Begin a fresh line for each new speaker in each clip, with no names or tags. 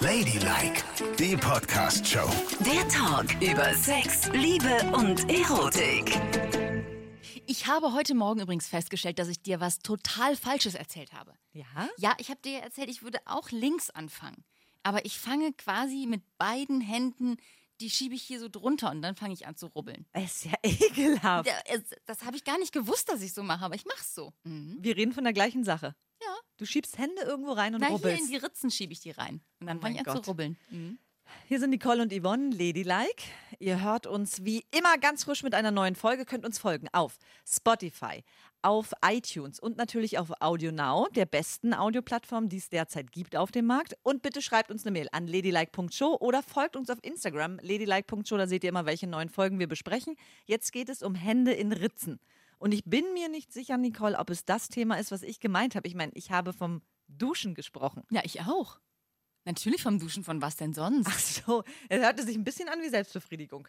Ladylike, die Podcast-Show.
Der Talk über Sex, Liebe und Erotik.
Ich habe heute Morgen übrigens festgestellt, dass ich dir was total Falsches erzählt habe.
Ja?
Ja, ich habe dir erzählt, ich würde auch links anfangen. Aber ich fange quasi mit beiden Händen, die schiebe ich hier so drunter und dann fange ich an zu rubbeln.
Es ist ja ekelhaft.
Ja, es- Das habe ich gar nicht gewusst, dass ich so mache, aber ich mache es so. Mhm.
Wir reden von der gleichen Sache.
Ja.
Du schiebst Hände irgendwo rein und
Na, hier
rubbelst.
in die Ritzen schiebe ich die rein. Und dann
Oh
fange ich an
Gott.
zu rubbeln. Mhm.
Hier sind Nicole und Yvonne, Ladylike. Ihr hört uns wie immer ganz frisch mit einer neuen Folge. Könnt uns folgen auf Spotify, auf iTunes und natürlich auf Audio Now, der besten Audioplattform, die es derzeit gibt auf dem Markt. Und bitte schreibt uns eine Mail an ladylike.show oder folgt uns auf Instagram, ladylike.show. Da seht ihr immer, welche neuen Folgen wir besprechen. Jetzt geht es um Hände in Ritzen. Und ich bin mir nicht sicher, Nicole, ob es das Thema ist, was ich gemeint habe. Ich meine, ich habe vom Duschen gesprochen.
Ja, ich auch. Natürlich vom Duschen, von was denn sonst?
Ach so, es hörte sich ein bisschen an wie Selbstbefriedigung.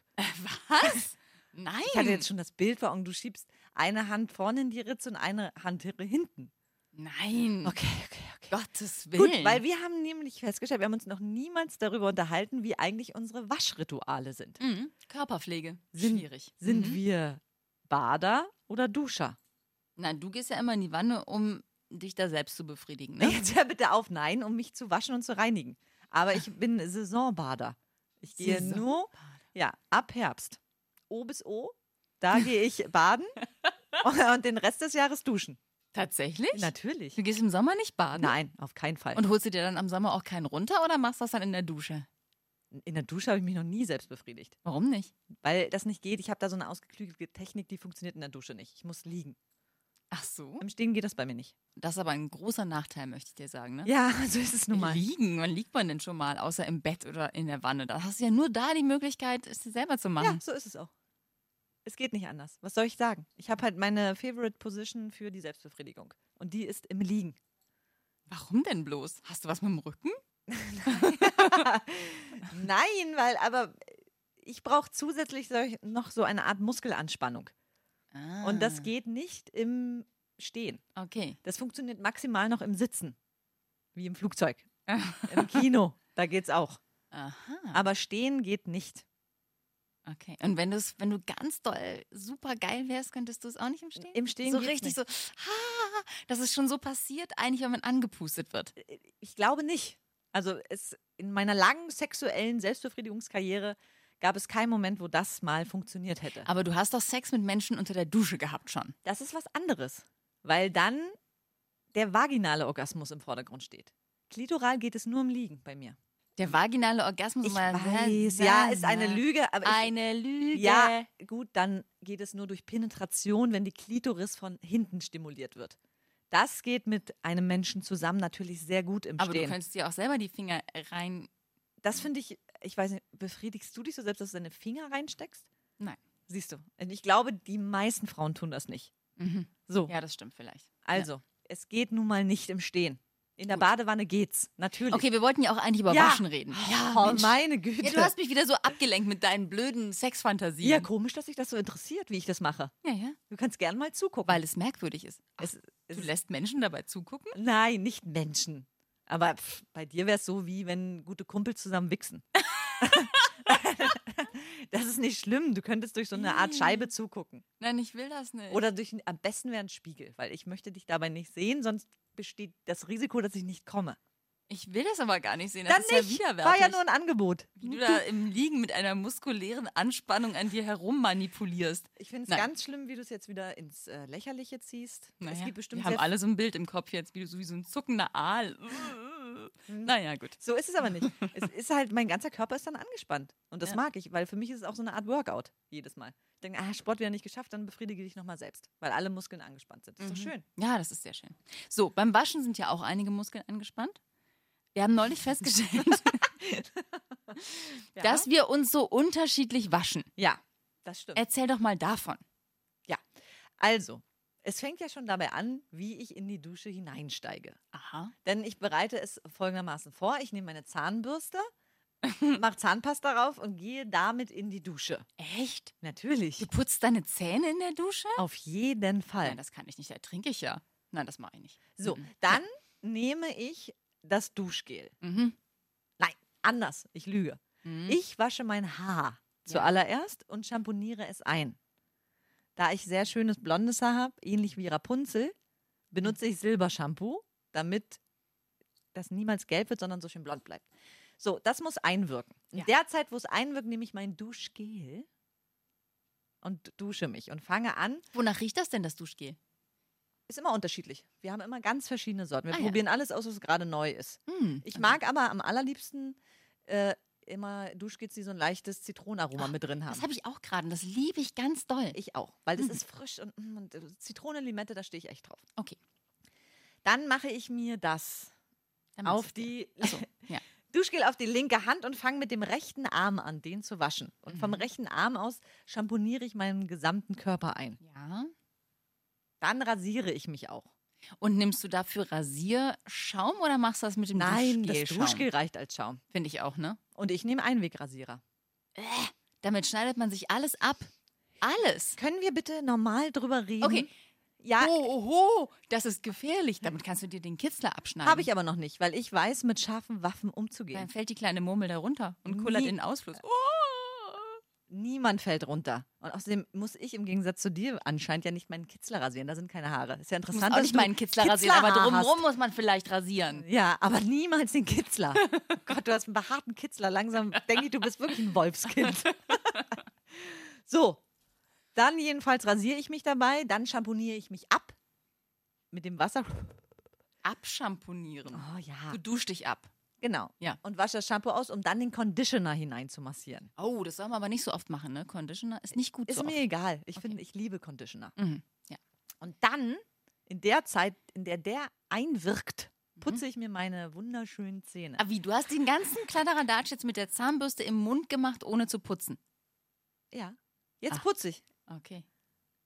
was? Nein.
Ich hatte jetzt schon das Bild vor Augen, du schiebst eine Hand vorne in die Ritze und eine Hand hinten.
Nein.
Okay, okay, okay.
Gottes Willen.
Gut, weil wir haben nämlich festgestellt, wir haben uns noch niemals darüber unterhalten, wie eigentlich unsere Waschrituale sind.
Mhm. Körperpflege.
Sind,
Schwierig.
Sind
Mhm.
wir Bader oder Duscher?
Nein, du gehst ja immer in die Wanne, um dich da selbst zu befriedigen. Ne?
Jetzt hör bitte auf, nein, um mich zu waschen und zu reinigen. Aber ich bin Saisonbader. Ich gehe nur ja, ab Herbst. O bis O, da gehe ich baden und den Rest des Jahres duschen.
Tatsächlich?
Natürlich.
Du gehst im Sommer nicht baden?
Nein, auf keinen Fall.
Und holst du dir dann am Sommer auch keinen runter oder machst du das dann in der Dusche?
In der Dusche habe ich mich noch nie selbst befriedigt,
Warum nicht?
weil das nicht geht. Ich habe da so eine ausgeklügelte Technik, die funktioniert in der Dusche nicht. Ich muss liegen.
Ach so.
Im Stehen geht das bei mir nicht.
Das ist aber ein großer Nachteil, möchte ich dir sagen. Ne?
Ja, so ist es nun mal.
Liegen, wann liegt man denn schon mal, außer im Bett oder in der Wanne? Da hast du ja nur da die Möglichkeit, es selber zu
Ja,
machen.
so ist es auch. Es geht nicht anders. Was soll ich sagen? Ich habe halt meine Favorite Position für die Selbstbefriedigung. Und die ist im Liegen.
Warum denn bloß? Hast du was mit dem Rücken?
Nein, weil aber ich brauche zusätzlich noch so eine Art Muskelanspannung.
Ah,
Und das geht nicht im Stehen.
Okay.
Das funktioniert maximal noch im Sitzen. Wie im Flugzeug. Im Kino. Da geht's auch.
Aha.
Aber stehen geht nicht.
Okay. Und wenn, du's, wenn du ganz doll super geil wärst, könntest du es auch nicht im Stehen?
Im Stehen
So richtig
nicht.
so, ha, das ist schon so passiert, eigentlich, wenn man angepustet wird.
Ich glaube nicht. Also es, in meiner langen sexuellen Selbstbefriedigungskarriere gab es keinen Moment, wo das mal funktioniert hätte.
Aber du hast doch Sex mit Menschen unter der Dusche gehabt schon.
Das ist was anderes, weil dann der vaginale Orgasmus im Vordergrund steht. Klitoral geht es nur im Liegen bei mir.
Der vaginale Orgasmus.
Ich
mal-
weiß, ja, ist eine Lüge, aber ich,
Eine Lüge.
ja, gut, dann geht es nur durch Penetration, wenn die Klitoris von hinten stimuliert wird. Das geht mit einem Menschen zusammen natürlich sehr gut im
Aber du
Stehen.
könntest dir auch selber die Finger rein.
Das finde ich, ich weiß nicht, befriedigst du dich so selbst, dass du deine Finger reinsteckst?
Nein.
Siehst du. Ich glaube, die meisten Frauen tun das nicht. So,
Ja, das stimmt vielleicht.
also, es geht nun mal nicht im Stehen. In der Badewanne geht's, natürlich.
Okay, wir wollten ja auch eigentlich über
Ja.
Waschen reden.
oh,
Mensch.
meine Güte.
Ja, du hast mich wieder so abgelenkt mit deinen blöden Sexfantasien.
ja, komisch, dass sich das so interessiert, wie ich das mache.
ja, ja.
Du kannst gern mal zugucken.
Weil es merkwürdig ist. Ach,
Es- es-
du lässt Menschen dabei zugucken?
Nein, nicht Menschen. Aber pff, bei dir wäre es so, wie wenn gute Kumpels zusammen wichsen. das ist nicht schlimm. Du könntest durch so eine Art Scheibe zugucken.
Nein, ich will das nicht.
Oder durch, am besten wäre ein Spiegel, weil ich möchte dich dabei nicht sehen, sonst besteht das Risiko, dass ich nicht komme.
ich will das aber gar nicht sehen. Das
Dann
ist
nicht.
ja.
War ja nur ein Angebot.
Wie du da im Liegen mit einer muskulären Anspannung an dir herum manipulierst.
Ich finde es ganz schlimm, wie du es jetzt wieder ins äh, Lächerliche ziehst.
Naja,
es gibt bestimmt
wir haben alle so ein Bild im Kopf jetzt, wie du so wie so ein zuckender Aal.
Hm.
naja, gut.
So ist es aber nicht. es ist halt, mein ganzer Körper ist dann angespannt. Und das
Ja.
mag ich, weil für mich ist es auch so eine Art Workout jedes Mal. Ich denke, ah, Sport wieder nicht geschafft, dann befriedige dich nochmal selbst, weil alle Muskeln angespannt sind. Das ist doch schön.
Ja, das ist sehr schön. So, beim Waschen sind ja auch einige Muskeln angespannt. Wir haben neulich festgestellt, dass wir uns so unterschiedlich waschen.
Ja, das stimmt.
Erzähl doch mal davon.
ja, also, es fängt ja schon dabei an, wie ich in die Dusche hineinsteige.
Aha.
Denn ich bereite es folgendermaßen vor. Ich nehme meine Zahnbürste, mache Zahnpasta drauf und gehe damit in die Dusche.
Echt?
Natürlich.
Du putzt deine Zähne in der Dusche?
Auf jeden Fall.
Nein, das kann ich nicht. Da trinke ich ja. Nein, das mache ich nicht.
So, dann nehme ich das Duschgel.
Mhm.
anders. Ich lüge.
Mhm.
Ich wasche mein Haar zuallererst und schamponiere es ein. Da ich sehr schönes blondes Haar habe, ähnlich wie Rapunzel, benutze ich Silbershampoo, damit das niemals gelb wird, sondern so schön blond bleibt. So, das muss einwirken. In
Ja.
der Zeit, wo es einwirkt, nehme ich mein Duschgel und dusche mich und fange an.
Wonach riecht das denn, das Duschgel?
Ist immer unterschiedlich. Wir haben immer ganz verschiedene Sorten. Wir
Ah, ja.
probieren alles aus, was gerade neu ist.
Hm.
Ich mag aber am allerliebsten äh, immer Duschgels, die so ein leichtes Zitronenaroma mit drin haben.
Das habe ich auch gerade und das liebe ich ganz doll.
Ich auch, weil das
Mhm.
ist frisch und, mm, und äh, Zitrone, Limette, da stehe ich echt drauf.
Okay.
Dann mache ich mir das
Dann
auf die
Achso, ja.
Duschgel auf die linke Hand und fange mit dem rechten Arm an, den zu waschen. Und vom
Mhm.
rechten Arm aus schamponiere ich meinen gesamten Körper ein.
Ja.
Dann rasiere ich mich auch.
Und nimmst du dafür Rasierschaum oder machst du das mit dem
Nein, das
Duschgelschaum?
Duschgel reicht als Schaum.
Finde ich auch, ne?
Und ich nehme Einwegrasierer.
Damit schneidet man sich alles ab. Alles.
Können wir bitte normal drüber reden?
Okay.
Ja,
Oh, oh, oh, das ist gefährlich. Damit kannst du dir den Kitzler abschneiden.
habe ich aber noch nicht, weil ich weiß, mit scharfen Waffen umzugehen.
Dann fällt die kleine Murmel da runter und kullert
Nie-
in den Ausfluss. Oh.
Niemand fällt runter. Und außerdem muss ich im Gegensatz zu dir anscheinend ja nicht meinen Kitzler rasieren. Da sind keine Haare. Ist ja
Du musst
interessant,
auch nicht meinen Kitzler rasieren, aber drumherum muss man vielleicht rasieren.
Ja, aber niemals den Kitzler. Gott, du hast einen behaarten Kitzler. Langsam denke ich, du bist wirklich ein Wolfskind. so, dann jedenfalls rasiere ich mich dabei. Dann schamponiere ich mich ab mit dem Wasser.
Abschamponieren.
Oh ja,
Du duschst dich ab.
Genau.
Ja.
Und wasche das Shampoo aus, um dann den Conditioner hinein zu massieren.
Oh, das soll man aber nicht so oft machen, ne? Conditioner ist nicht gut
Ist
so
mir
oft.
egal. Ich
Okay.
finde, ich liebe Conditioner.
Mhm. Ja.
Und dann, in der Zeit, in der der einwirkt,
Mhm.
putze ich mir meine wunderschönen Zähne.
Aber wie, du hast den ganzen Kladderadatsch jetzt mit der Zahnbürste im Mund gemacht, ohne zu putzen.
Ja. Jetzt
Ach.
putze ich.
Okay.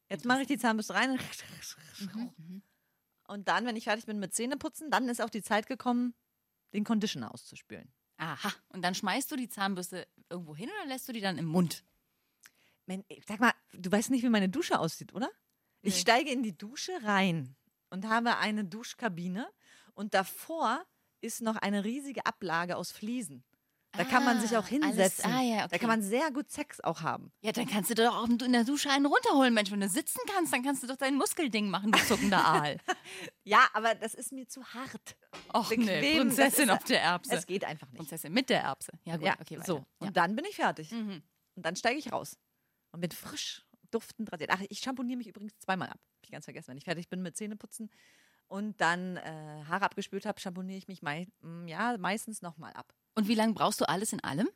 Jetzt mache ich die Zahnbürste rein.
Mhm.
Und dann, wenn ich fertig bin mit Zähneputzen, dann ist auch die Zeit gekommen, den Conditioner auszuspülen.
Aha. Und dann schmeißt du die Zahnbürste irgendwo hin oder lässt du die dann im Mund?
Men- Sag mal, du weißt nicht, wie meine Dusche aussieht, oder? Ich
Nee.
steige in die Dusche rein und habe eine Duschkabine und davor ist noch eine riesige Ablage aus Fliesen. Da kann man sich auch
Ah,
hinsetzen.
Alles, ah, ja, okay.
Da kann man sehr gut Sex auch haben.
ja, dann kannst du doch auch in der Dusche einen runterholen, Mensch. Wenn du sitzen kannst, dann kannst du doch dein Muskelding machen, du zuckender Aal.
Ja, aber das ist mir zu hart.
Och, nee,
das
Prinzessin
ist-
auf der Erbse.
Es geht einfach nicht.
Prinzessin mit der Erbse. Ja, gut,
ja,
okay, weiter.
so.
Ja.
Und dann bin ich fertig.
Mhm.
Und dann steige ich raus. Und bin frisch duftend rasiert. Ach, ich schamponiere mich übrigens zweimal ab. Hab ich ganz vergessen. Wenn ich fertig bin mit Zähneputzen und dann äh, Haare abgespült habe, schamponiere ich mich mei mm, ja, meistens nochmal ab.
Und wie lange brauchst du alles in allem?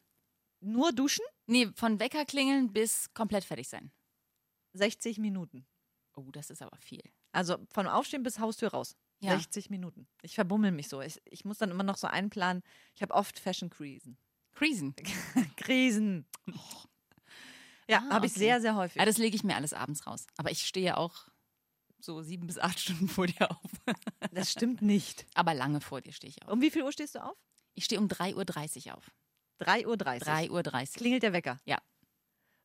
Nur duschen?
Nee, von Wecker klingeln bis komplett fertig sein.
60 Minuten.
Oh, das ist aber viel.
Also von Aufstehen bis Haustür raus.
Ja.
60 Minuten. Ich verbummel mich so. Ich, ich muss dann immer noch so einplanen. Ich habe oft Fashion-Krisen.
Krisen.
Krisen. Ja,
Ah,
habe ich
okay.
sehr, sehr häufig.
Ja, das lege ich mir alles abends raus. Aber ich stehe auch so sieben bis acht Stunden vor dir auf.
Das stimmt nicht.
Aber lange vor dir stehe ich auf.
Um wie viel Uhr stehst du auf?
Ich stehe um 3.30 Uhr auf.
3.30 Uhr.
3.30 Uhr.
Klingelt der Wecker?
Ja.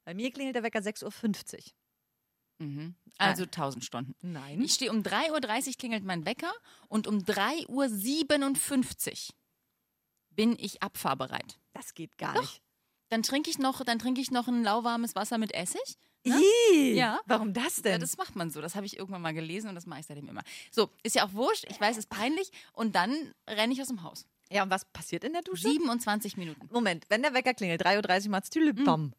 Bei mir klingelt der Wecker 6.50 Uhr.
Mhm. Also 1000 Stunden.
Nein.
Ich stehe um 3.30 Uhr klingelt mein Wecker und um 3.57 Uhr bin ich abfahrbereit.
das geht gar
Doch.
nicht.
Dann trinke ich noch, dann trinke ich noch ein lauwarmes Wasser mit Essig. Ne? Ja.
Warum das denn?
Ja, das macht man so. Das habe ich irgendwann mal gelesen und das mache ich seitdem immer. So, ist ja auch wurscht. Ich weiß, es ist peinlich. Und dann renne ich aus dem Haus.
Ja, und was passiert in der Dusche?
27 Minuten.
Moment, wenn der Wecker klingelt, 3.30 Uhr macht's Tülipom.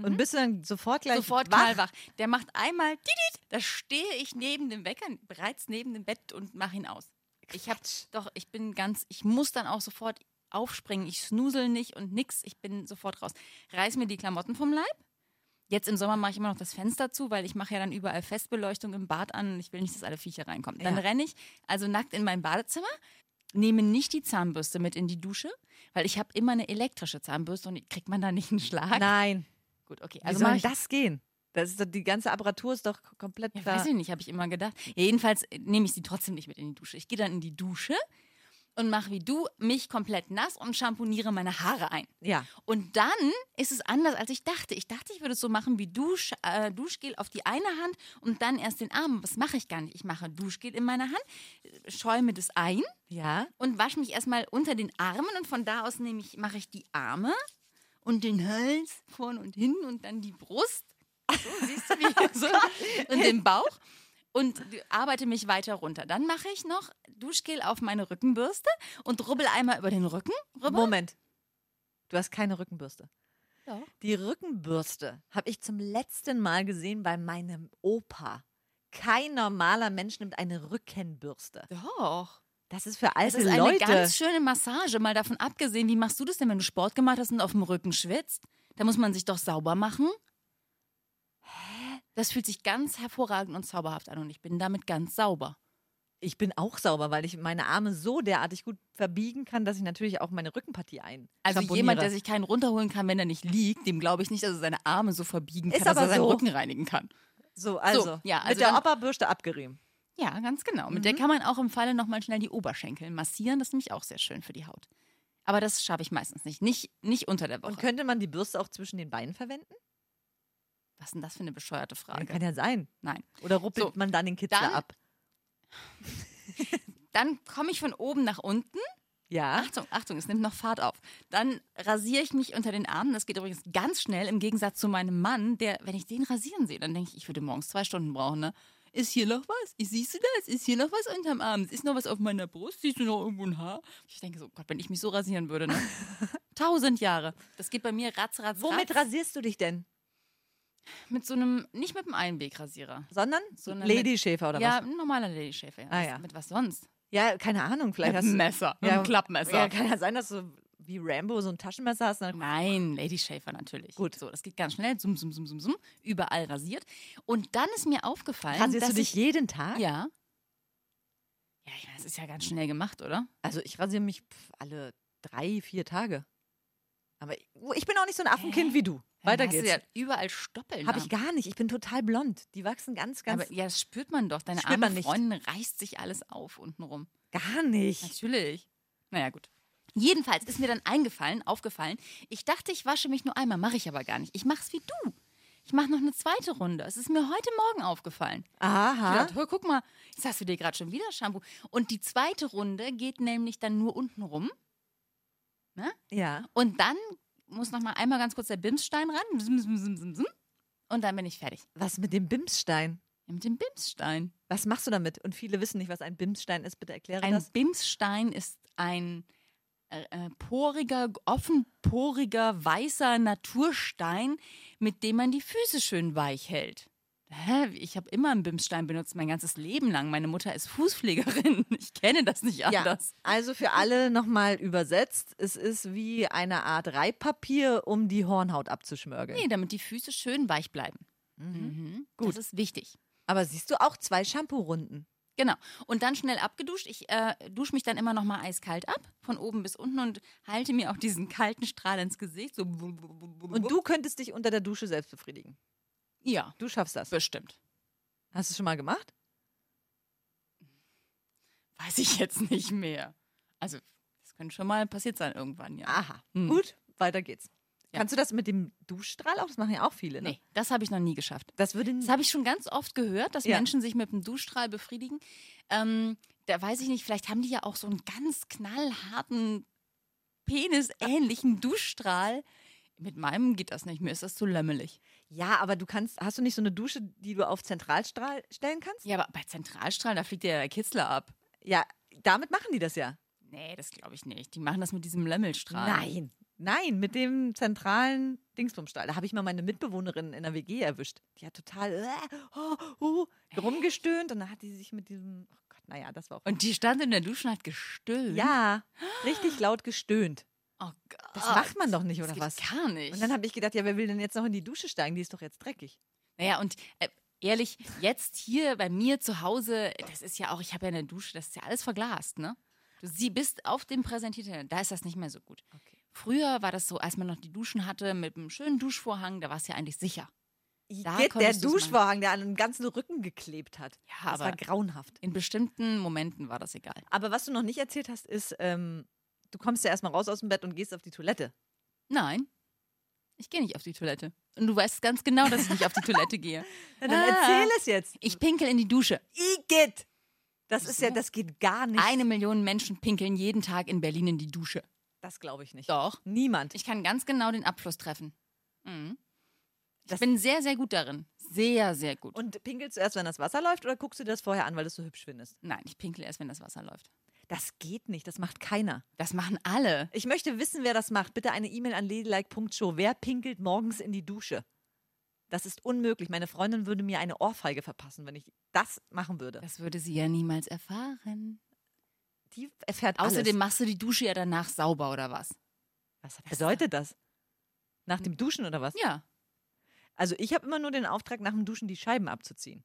Und bist du dann sofort gleich
Mhm. Sofort
wach?
knallwach. Der macht einmal, didit, da stehe ich neben dem Wecker, bereits neben dem Bett und mache ihn aus. Ich habe doch, ich bin ganz, ich muss dann auch sofort aufspringen. Ich snusel nicht und nix. Ich bin sofort raus. Reiß mir die Klamotten vom Leib. Jetzt im Sommer mache ich immer noch das Fenster zu, weil ich mache ja dann überall Festbeleuchtung im Bad an und ich will nicht, dass alle Viecher reinkommen. Dann
Ja.
renne ich also nackt in mein Badezimmer, nehme nicht die Zahnbürste mit in die Dusche, weil ich habe immer eine elektrische Zahnbürste und kriegt man da nicht einen Schlag.
Nein.
Gut, okay.
Wie
Also
soll
mache ich
das gehen? Das ist doch, die ganze Apparatur ist doch komplett
Ja, weiß ich nicht, habe ich immer gedacht. Ja, jedenfalls nehme ich sie trotzdem nicht mit in die Dusche. Ich gehe dann in die Dusche und mache wie du mich komplett nass und shampooniere meine Haare ein.
Ja.
Und dann ist es anders, als ich dachte. Ich dachte, ich würde es so machen wie Dusch, äh, Duschgel auf die eine Hand und dann erst den Arm. Das mache ich gar nicht. Ich mache Duschgel in meiner Hand, schäume das ein
Ja.
und wasche mich erstmal unter den Armen und von da aus nehme ich, mache ich die Arme und den Hals vorn und hin und dann die Brust. So, siehst du, wie so, und den Bauch und arbeite mich weiter runter. Dann mache ich noch Duschgel auf meine Rückenbürste und rubbel einmal über den Rücken. Rüber.
Moment. Du hast keine Rückenbürste.
Doch.
Die Rückenbürste habe ich zum letzten Mal gesehen bei meinem Opa. Kein normaler Mensch nimmt eine Rückenbürste.
Doch.
Das ist für
Das
alte
ist eine
Leute.
ganz schöne Massage. Mal davon abgesehen, wie machst du das denn, wenn du Sport gemacht hast und auf dem Rücken schwitzt? Da muss man sich doch sauber machen. Das fühlt sich ganz hervorragend und zauberhaft an und ich bin damit ganz sauber.
ich bin auch sauber, weil ich meine Arme so derartig gut verbiegen kann, dass ich natürlich auch meine Rückenpartie ein.
Also jemand, der sich keinen runterholen kann, wenn er nicht liegt, dem glaube ich nicht, dass er seine Arme so verbiegen kann, dass er seinen
so.
Rücken reinigen kann.
So, also,
ja, also
mit der Opa-Bürste abgerieben.
Ja, ganz genau. Mit der
Mhm.
kann man auch im Falle nochmal schnell die Oberschenkel massieren. Das ist nämlich auch sehr schön für die Haut. Aber das schaffe ich meistens nicht. Nicht, nicht unter der Woche.
Und könnte man die Bürste auch zwischen den Beinen verwenden?
Was ist denn das für eine bescheuerte
Ja,
Frage?
kann ja sein.
Nein.
Oder ruppelt
So,
man dann den Kitzler
dann-
ab?
Dann komme ich von oben nach unten.
Ja.
Achtung, Achtung, es nimmt noch Fahrt auf. Dann rasiere ich mich unter den Armen. Das geht übrigens ganz schnell im Gegensatz zu meinem Mann, der, wenn ich den rasieren sehe, dann denke ich, ich würde morgens zwei Stunden brauchen. Ne? Ist hier noch was? Siehst du das? Ist hier noch was unterm Arm? Ist noch was auf meiner Brust? Siehst du noch irgendwo ein Haar? Ich denke so, Gott, wenn ich mich so rasieren würde, ne? Tausend Jahre. Das geht bei mir ratz, ratz,
Womit
ratz.
rasierst du dich denn?
Mit so einem, nicht mit einem Einwegrassierer.
Sondern
So eine
Ladyschäfer oder
ja,
was?
ein normaler Ladyschäfer. Ja.
Ah, ja.
Mit was sonst?
Ja, keine Ahnung. Vielleicht
Mit
hast
einem
du.
Messer. Mit
Ja,
einem Klappmesser.
Ja, kann ja sein, dass du wie Rambo so ein Taschenmesser hast. Dann
Nein, Lady Schäfer natürlich.
Gut.
So, das geht ganz schnell. Sum, sum, sum, sum, sum. Überall rasiert. Und dann ist mir aufgefallen.
rasierst
dass
du dich
ich,
jeden Tag?
Ja. Ja, ich meine, das ist ja ganz schnell gemacht, oder?
Also ich rasiere mich pf, alle drei, vier Tage. Aber ich, ich bin auch nicht so ein Affenkind wie du. Weiter
hast
geht's.
Du ja überall Stoppeln.
Habe ich gar nicht. Ich bin total blond. Die wachsen ganz, ganz.
Aber ja, das spürt man doch. Deine arme. Freundin reißt sich alles auf untenrum.
gar nicht.
Natürlich. Naja, gut. Jedenfalls ist mir dann eingefallen, aufgefallen, ich dachte, ich wasche mich nur einmal, mache ich aber gar nicht. Ich mache es wie du. Ich mache noch eine zweite Runde. Es ist mir heute Morgen aufgefallen. Ich
Aha.
dachte, hör, guck mal, jetzt hast du dir gerade schon wieder Shampoo. Und die zweite Runde geht nämlich dann nur unten rum. Ne?
Ja.
Und dann muss noch mal einmal ganz kurz der Bimsstein ran. Und dann bin ich fertig.
Was mit dem Bimsstein?
Ja, mit dem Bimsstein.
Was machst du damit? Und viele wissen nicht, was ein Bimsstein ist. Bitte erkläre
Ein
das.
Bimsstein ist ein äh, äh, poriger, offenporiger, weißer Naturstein, mit dem man die Füße schön weich hält. Hä? Ich habe immer einen Bimsstein benutzt, mein ganzes Leben lang. Meine Mutter ist Fußpflegerin. Ich kenne das nicht
Ja,
anders.
also für alle nochmal übersetzt, es ist wie eine Art Reibpapier, um die Hornhaut abzuschmörgeln.
Nee, damit die Füße schön weich bleiben. Mhm.
Gut.
Das ist wichtig.
Aber siehst du auch zwei Shampoo-Runden?
Genau. Und dann schnell abgeduscht. Ich äh, dusche mich dann immer noch mal eiskalt ab, von oben bis unten und halte mir auch diesen kalten Strahl ins Gesicht. So
Und du könntest dich unter der Dusche selbst befriedigen.
Ja,
Du schaffst das.
bestimmt.
Hast du es schon mal gemacht?
Weiß ich jetzt nicht mehr. Also, das könnte schon mal passiert sein irgendwann, ja.
Aha.
Hm.
Gut, weiter geht's.
Ja.
Kannst du das mit dem Duschstrahl auch? Das machen ja auch viele, ne?
Nee, das habe ich noch nie geschafft.
Das würde
Das habe ich schon ganz oft gehört, dass
Ja.
Menschen sich mit dem Duschstrahl befriedigen. Ähm, da weiß ich nicht, vielleicht haben die ja auch so einen ganz knallharten, penisähnlichen Duschstrahl. Mit meinem geht das nicht, mir ist das zu lämmelig.
Ja, aber du kannst, hast du nicht so eine Dusche, die du auf Zentralstrahl stellen kannst?
Ja, aber bei Zentralstrahlen, da fliegt ja der Kitzler ab.
Ja, damit machen die das ja.
Nee, das glaube ich nicht. Die machen das mit diesem Lämmelstrahl.
Nein. Nein, mit dem zentralen Dingsbumstrahl. Da habe ich mal meine Mitbewohnerin in der WG erwischt. Die hat total äh, oh, oh, rumgestöhnt und dann hat die sich mit diesem, oh Gott, naja, das war auch.
Und die stand in der Dusche und hat gestöhnt.
ja, richtig laut gestöhnt.
Oh Gott.
Das macht man doch nicht, oder
das
was?
geht gar nicht.
Und dann habe ich gedacht, ja, wer will denn jetzt noch in die Dusche steigen? Die ist doch jetzt dreckig.
Naja, und äh, ehrlich, jetzt hier bei mir zu Hause, das ist ja auch, ich habe ja eine Dusche, das ist ja alles verglast, ne? Du sie bist auf dem Präsentierteller, da ist das nicht mehr so gut.
Okay.
Früher war das so, als man noch die Duschen hatte mit einem schönen Duschvorhang, da war es ja eigentlich sicher. Da
Igitt, der Duschvorhang, der an den ganzen Rücken geklebt hat.
Ja,
das war
aber-
grauenhaft.
In bestimmten Momenten war das egal.
Aber was du noch nicht erzählt hast, ist, ähm, du kommst ja erstmal raus aus dem Bett und gehst auf die Toilette.
Nein, ich gehe nicht auf die Toilette. Und du weißt ganz genau, dass ich nicht auf die Toilette gehe.
Na, dann
Ah.
erzähl es jetzt.
Ich pinkel in die Dusche.
Igitt! Das ist ja, das geht gar nicht.
Eine Million Menschen pinkeln jeden Tag in Berlin in die Dusche.
Das glaube ich nicht.
Doch.
Niemand.
Ich kann ganz genau den Abfluss treffen. Mhm. Ich
Das-
bin sehr, sehr gut darin. Sehr, sehr gut.
Und pinkelst du erst, wenn das Wasser läuft oder guckst du dir das vorher an, weil du es so hübsch findest?
Nein, ich pinkel erst, wenn das Wasser läuft.
Das geht nicht, das macht keiner.
Das machen alle.
Ich möchte wissen, wer das macht. Bitte eine E-Mail an ladylike.show. Wer pinkelt morgens in die Dusche? Das ist unmöglich. Meine Freundin würde mir eine Ohrfeige verpassen, wenn ich das machen würde.
Das würde sie ja niemals erfahren.
Die erfährt
Außerdem
alles.
machst du die Dusche ja danach sauber oder was?
Was bedeutet das? Nach dem Duschen oder was?
Ja.
Also ich habe immer nur den Auftrag, nach dem Duschen die Scheiben abzuziehen.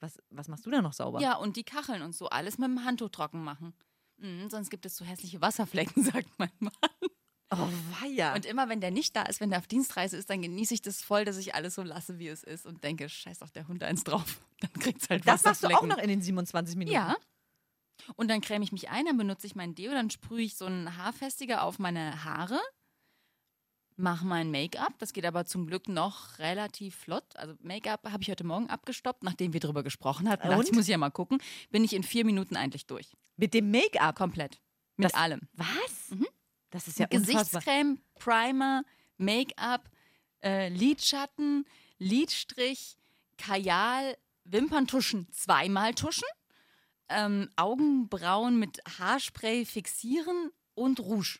Was, was machst du da noch sauber?
Ja, und die Kacheln und so. Alles mit dem Handtuch trocken machen. Mhm, sonst gibt es so hässliche Wasserflecken, sagt mein Mann.
Oh, weia.
Und immer wenn der nicht da ist, wenn der auf Dienstreise ist, dann genieße ich das voll, dass ich alles so lasse, wie es ist und denke, scheiß doch der Hund eins drauf. Dann kriegt's halt
das machst du auch noch in den 27 Minuten.
Ja. Und dann creme ich mich ein, dann benutze ich mein Deo, dann sprühe ich so einen Haarfestiger auf meine Haare, mache mein Make-up. Das geht aber zum Glück noch relativ flott. Also Make-up habe ich heute Morgen abgestoppt, nachdem wir drüber gesprochen hatten. Dachte ich, muss ja mal gucken. Bin ich in vier Minuten eigentlich durch.
Mit dem Make-up.
Komplett. Mit
Das-
allem.
Was?
Mhm.
Das ist ja.
Gesichtscreme, Primer, Make-up, äh, Lidschatten, Lidstrich, Kajal, Wimperntuschen zweimal tuschen, ähm, Augenbrauen mit Haarspray fixieren und Rouge.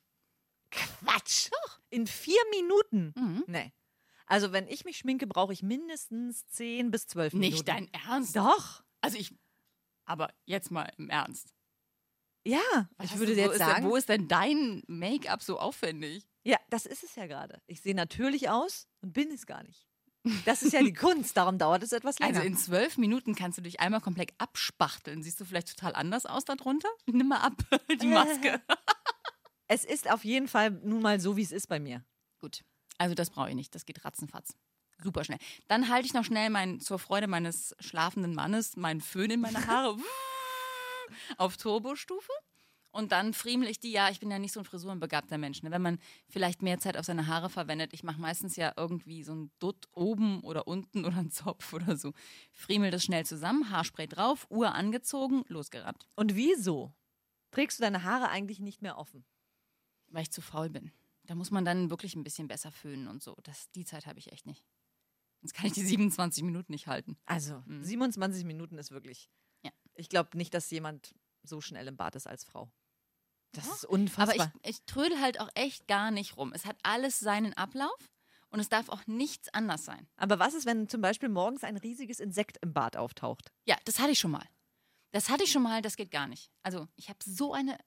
Quatsch. In vier Minuten?
Mhm.
Nee. Also wenn ich mich schminke, brauche ich mindestens 10 bis 12 Minuten.
Nicht dein Ernst?
Doch.
Also ich. Aber jetzt mal im Ernst.
Ja,
Was
ich würde
du-
dir
wo
jetzt
ist
sagen.
Denn, wo ist denn dein Make-up so aufwendig?
ja, das ist es ja gerade. Ich sehe natürlich aus und bin es gar nicht. Das ist ja die Kunst, darum dauert es etwas länger.
Also in zwölf Minuten kannst du dich einmal komplett abspachteln. Siehst du vielleicht total anders aus darunter? Nimm mal ab, die Maske.
es ist auf jeden Fall nun mal so, wie es ist bei mir.
Gut, also das brauche ich nicht. Das geht ratzenfatz. Super schnell. Dann halte ich noch schnell mein, zur Freude meines schlafenden Mannes meinen Föhn in meine Haare auf Turbostufe. Und dann friemel ich die, ja, ich bin ja nicht so ein frisurenbegabter Mensch. Ne? Wenn man vielleicht mehr Zeit auf seine Haare verwendet, ich mache meistens ja irgendwie so ein Dutt oben oder unten oder einen Zopf oder so. Friemel das schnell zusammen, Haarspray drauf, Uhr angezogen, losgerannt.
Und wieso trägst du deine Haare eigentlich nicht mehr offen?
Weil ich zu faul bin. Da muss man dann wirklich ein bisschen besser föhnen und so. Das, die Zeit habe ich echt nicht. Sonst kann ich die 27 Minuten nicht halten.
Also,
Mhm.
27 Minuten ist wirklich.
Ja.
Ich glaube nicht, dass jemand so schnell im Bad ist als Frau. Das
Ja,
ist unfassbar.
Aber ich, ich trödel halt auch echt gar nicht rum. Es hat alles seinen Ablauf und es darf auch nichts anders sein.
Aber was ist, wenn zum Beispiel morgens ein riesiges Insekt im Bad auftaucht?
Ja, das hatte ich schon mal. Das hatte ich schon mal, das geht gar nicht. Also, ich habe so eine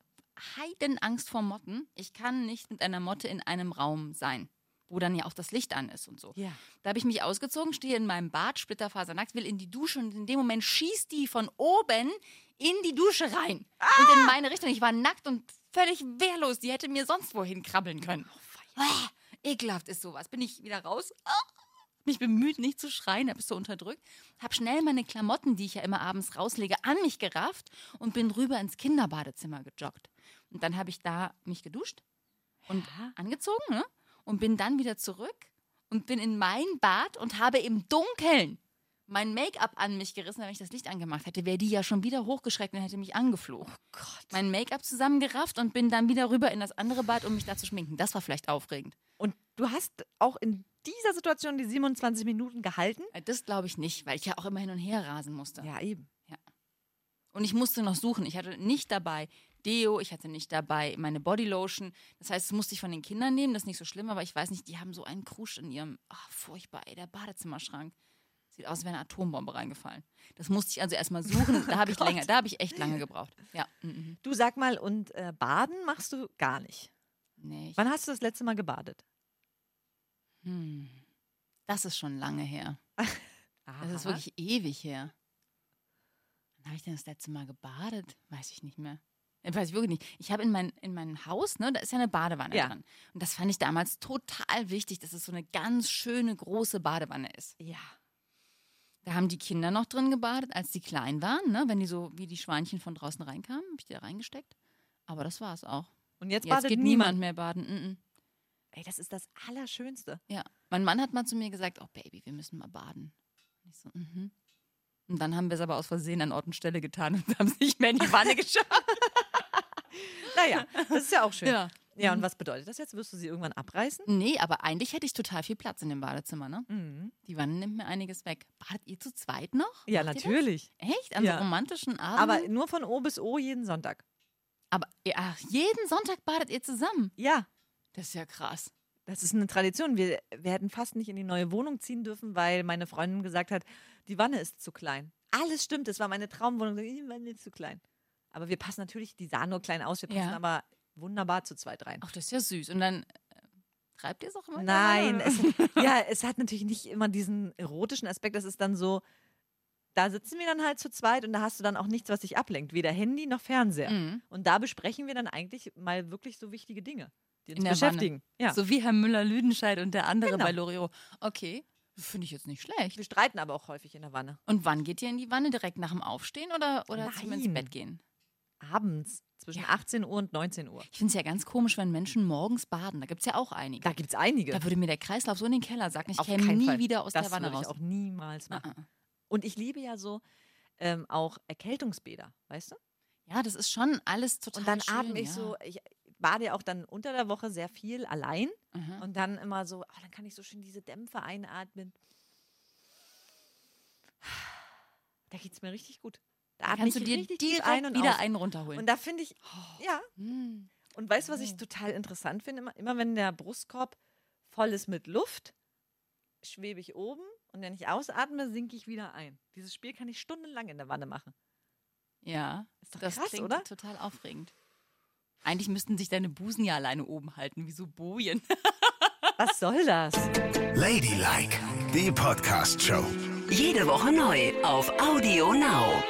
Heidenangst vor Motten. Ich kann nicht mit einer Motte in einem Raum sein, wo dann ja auch das Licht an ist und so.
Ja.
Da habe ich mich ausgezogen, stehe in meinem Bad, splitterfasernackt, will in die Dusche und in dem Moment schießt die von oben in die Dusche rein. Und in meine Richtung. Ich war nackt und völlig wehrlos. Die hätte mir sonst wohin krabbeln können. Ah, ekelhaft ist sowas. Bin ich wieder raus. Ah, mich bemüht, nicht zu schreien, habe es so unterdrückt. Habe schnell meine Klamotten, die ich ja immer abends rauslege, an mich gerafft und bin rüber ins Kinderbadezimmer gejoggt. Und dann habe ich da mich geduscht und angezogen ne? und bin dann wieder zurück und bin in mein Bad und habe im Dunkeln mein Make-up an mich gerissen, wenn ich das Licht angemacht hätte, wäre die ja schon wieder hochgeschreckt und hätte mich angeflogen.
Gott.
Mein Make-up zusammengerafft und bin dann wieder rüber in das andere Bad, um mich da zu schminken. Das war vielleicht aufregend.
Und du hast auch in dieser Situation die 27 Minuten gehalten?
Äh, Das glaube ich nicht, weil ich ja auch immer hin und her rasen musste.
Ja, eben.
Und ich musste noch suchen. Ich hatte nicht dabei Deo, ich hatte nicht dabei meine Bodylotion. Das heißt, das musste ich von den Kindern nehmen. Das ist nicht so schlimm, aber ich weiß nicht, die haben so einen Krusch in ihrem, ach, furchtbar, ey, der Badezimmerschrank. Sieht aus, als wäre eine Atombombe reingefallen. Das musste ich also erstmal suchen. Da habe ich länger, da habe ich echt lange gebraucht. Ja. mhm.
Du sag mal, und äh, baden machst du gar nicht.
Nee,
Wann hast du das letzte Mal gebadet?
hm, das ist schon lange her. Das ist wirklich ewig her. Wann habe ich denn das letzte Mal gebadet? Weiß ich nicht mehr. Ich weiß ich wirklich nicht. Ich habe in, mein, in meinem Haus, ne, da ist ja eine Badewanne
Ja.
dran. Und das fand ich damals total wichtig, dass es so eine ganz schöne große Badewanne ist.
Ja.
Da haben die Kinder noch drin gebadet, als die klein waren, ne? Wenn die so wie die Schweinchen von draußen reinkamen, habe ich die da reingesteckt. Aber das war es auch.
Und jetzt,
Jetzt
badet
geht
niemand.
niemand mehr baden. Mm -mm.
Ey, das ist das Allerschönste.
Ja. Mein Mann hat mal zu mir gesagt, oh Baby, wir müssen mal baden. Und ich so, mhm. Und dann haben wir es aber aus Versehen an Ort und Stelle getan und haben es nicht mehr in die Wanne geschafft.
Naja, das ist ja auch schön.
Ja.
Ja, und was bedeutet das jetzt? Wirst du sie irgendwann abreißen?
Nee, aber eigentlich hätte ich total viel Platz in dem Badezimmer, ne?
Mhm.
Die Wanne nimmt mir einiges weg. Badet ihr zu zweit noch?
Ja,
Macht
natürlich.
Echt? An
Ja.
so romantischen Abenden?
Aber nur von O bis O jeden Sonntag.
aber ja, jeden Sonntag badet ihr zusammen.
Ja,
Das ist ja krass.
das ist eine Tradition. Wir, wir hätten fast nicht in die neue Wohnung ziehen dürfen, weil meine Freundin gesagt hat, die Wanne ist zu klein. Alles stimmt, es war meine Traumwohnung. Die Wanne ist zu klein. Aber wir passen natürlich, die sah nur klein aus, wir passen
Ja.
aber wunderbar zu zweit rein.
Ach, das ist ja süß. Und dann äh, treibt ihr es auch immer?
Nein, es, ja, es hat natürlich nicht immer diesen erotischen Aspekt. Das ist dann so, da sitzen wir dann halt zu zweit und da hast du dann auch nichts, was dich ablenkt. Weder Handy noch Fernseher.
Mhm.
Und da besprechen wir dann eigentlich mal wirklich so wichtige Dinge, die uns
In der
beschäftigen. Ja.
So wie Herr Müller-Lüdenscheid und der andere
Genau.
bei Loriot. Okay, finde ich jetzt nicht schlecht.
Wir streiten aber auch häufig in der Wanne.
Und wann geht ihr in die Wanne? Direkt nach dem Aufstehen oder, oder zum ins
Nein.
Bett gehen?
Abends zwischen 18 Uhr und 19 Uhr.
Ich finde es ja ganz komisch, wenn Menschen morgens baden. Da gibt es ja auch einige.
Da gibt es einige.
Da würde mir der Kreislauf so in den Keller sacken. Ich
Auf
käme nie
Fall.
wieder aus
das
der Wanne
würde
raus.
ich auch niemals machen.
Ah, ah.
Und ich liebe ja so ähm, auch Erkältungsbäder, weißt du?
Ja, das ist schon alles total
Und dann
schön,
atme ich
ja.
so, ich bade ja auch dann unter der Woche sehr viel allein
Mhm.
und dann immer so, oh, dann kann ich so schön diese Dämpfe einatmen. Da geht es mir richtig gut. Da atme
Kannst du
ich
dir
richtig
direkt
ein und
wieder
aus.
einen runterholen.
Und da finde ich, ja.
Mm.
Und weißt du, was ich total interessant finde? Immer, immer wenn der Brustkorb voll ist mit Luft, schwebe ich oben und wenn ich ausatme, sinke ich wieder ein. Dieses Spiel kann ich stundenlang in der Wanne machen.
Ja,
Ist doch
das
krass,
klingt
oder?
total aufregend. Eigentlich müssten sich deine Busen ja alleine oben halten, wie so Bojen.
Was soll das?
Ladylike, die Podcast-Show.
Jede Woche neu auf Audio Now.